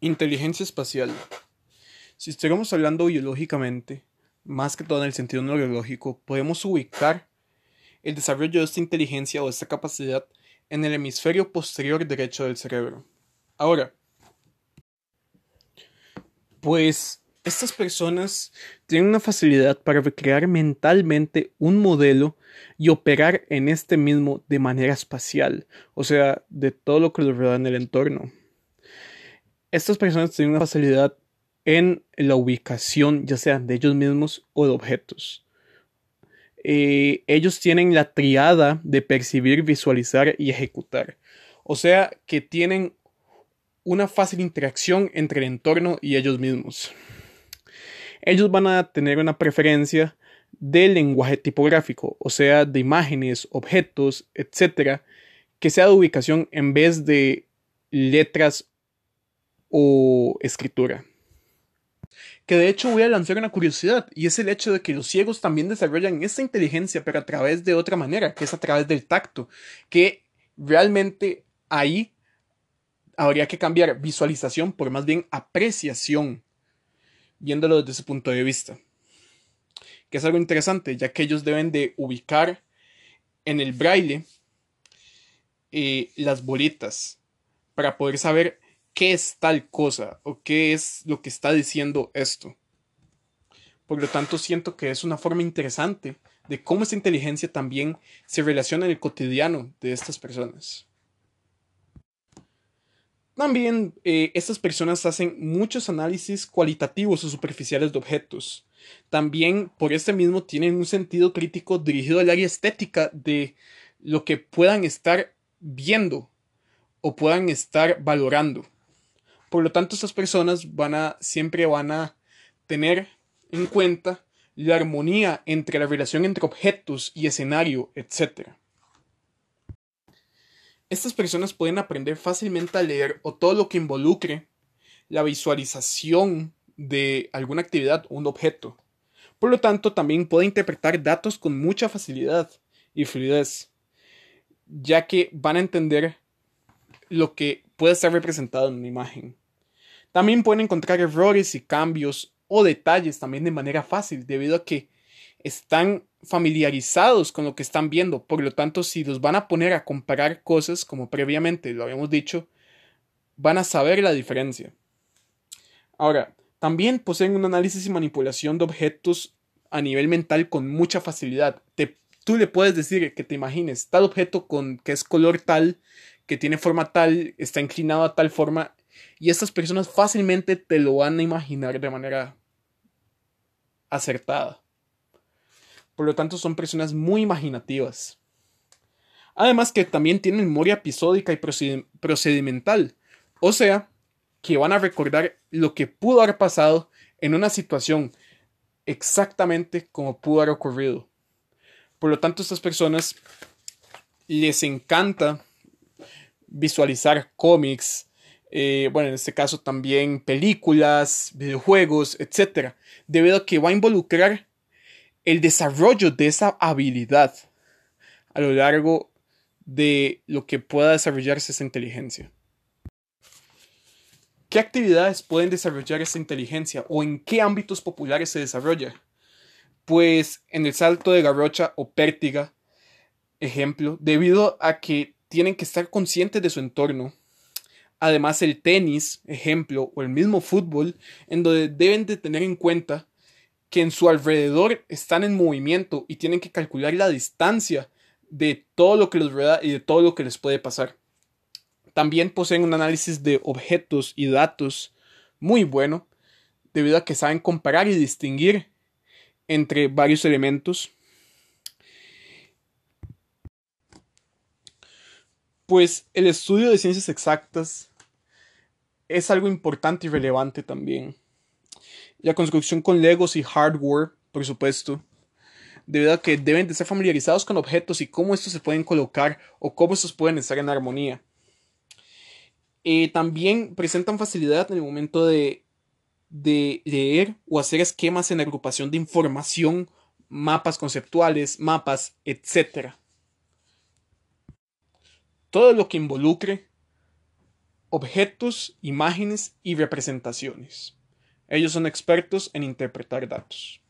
Inteligencia espacial. Si estuviéramos hablando biológicamente, más que todo en el sentido neurológico, podemos ubicar el desarrollo de esta inteligencia o esta capacidad en el hemisferio posterior derecho del cerebro. Ahora, pues estas personas tienen una facilidad para recrear mentalmente un modelo y operar en este mismo de manera espacial, o sea, de todo lo que los rodea en el entorno. Estas personas tienen una facilidad en la ubicación, ya sea de ellos mismos o de objetos. Eh, ellos tienen la triada de percibir, visualizar y ejecutar. O sea que tienen una fácil interacción entre el entorno y ellos mismos ellos van a tener una preferencia del lenguaje tipográfico, o sea, de imágenes, objetos, etcétera, que sea de ubicación en vez de letras o escritura. Que de hecho voy a lanzar una curiosidad, y es el hecho de que los ciegos también desarrollan esta inteligencia, pero a través de otra manera, que es a través del tacto, que realmente ahí habría que cambiar visualización por más bien apreciación viéndolo desde ese punto de vista. Que es algo interesante, ya que ellos deben de ubicar en el braille eh, las bolitas para poder saber qué es tal cosa o qué es lo que está diciendo esto. Por lo tanto, siento que es una forma interesante de cómo esta inteligencia también se relaciona en el cotidiano de estas personas. También eh, estas personas hacen muchos análisis cualitativos o superficiales de objetos. También por este mismo tienen un sentido crítico dirigido al área estética de lo que puedan estar viendo o puedan estar valorando. Por lo tanto, estas personas van a siempre van a tener en cuenta la armonía entre la relación entre objetos y escenario, etc. Estas personas pueden aprender fácilmente a leer o todo lo que involucre la visualización de alguna actividad o un objeto. Por lo tanto, también puede interpretar datos con mucha facilidad y fluidez, ya que van a entender lo que puede ser representado en una imagen. También pueden encontrar errores y cambios o detalles también de manera fácil, debido a que están familiarizados con lo que están viendo. Por lo tanto, si los van a poner a comparar cosas, como previamente lo habíamos dicho, van a saber la diferencia. Ahora, también poseen un análisis y manipulación de objetos a nivel mental con mucha facilidad. tú le puedes decir que te imagines tal objeto con que es color tal, que tiene forma tal, está inclinado a tal forma, y estas personas fácilmente te lo van a imaginar de manera acertada. Por lo tanto, son personas muy imaginativas. Además que también tienen memoria episódica y procedimental. O sea, que van a recordar lo que pudo haber pasado en una situación exactamente como pudo haber ocurrido. Por lo tanto, a estas personas les encanta visualizar cómics, eh, bueno, en este caso también películas, videojuegos, etc. Debido a que va a involucrar el desarrollo de esa habilidad a lo largo de lo que pueda desarrollarse esa inteligencia. ¿Qué actividades pueden desarrollar esa inteligencia o en qué ámbitos populares se desarrolla? Pues en el salto de garrocha o pértiga, ejemplo, debido a que tienen que estar conscientes de su entorno. Además el tenis, ejemplo, o el mismo fútbol, en donde deben de tener en cuenta que en su alrededor están en movimiento y tienen que calcular la distancia de todo lo que los rodea y de todo lo que les puede pasar. También poseen un análisis de objetos y datos muy bueno, debido a que saben comparar y distinguir entre varios elementos. Pues el estudio de ciencias exactas es algo importante y relevante también la construcción con Legos y hardware, por supuesto, debido a que deben de ser familiarizados con objetos y cómo estos se pueden colocar o cómo estos pueden estar en armonía. Eh, también presentan facilidad en el momento de, de leer o hacer esquemas en agrupación de información, mapas conceptuales, mapas, etc. Todo lo que involucre objetos, imágenes y representaciones. Ellos son expertos en interpretar datos.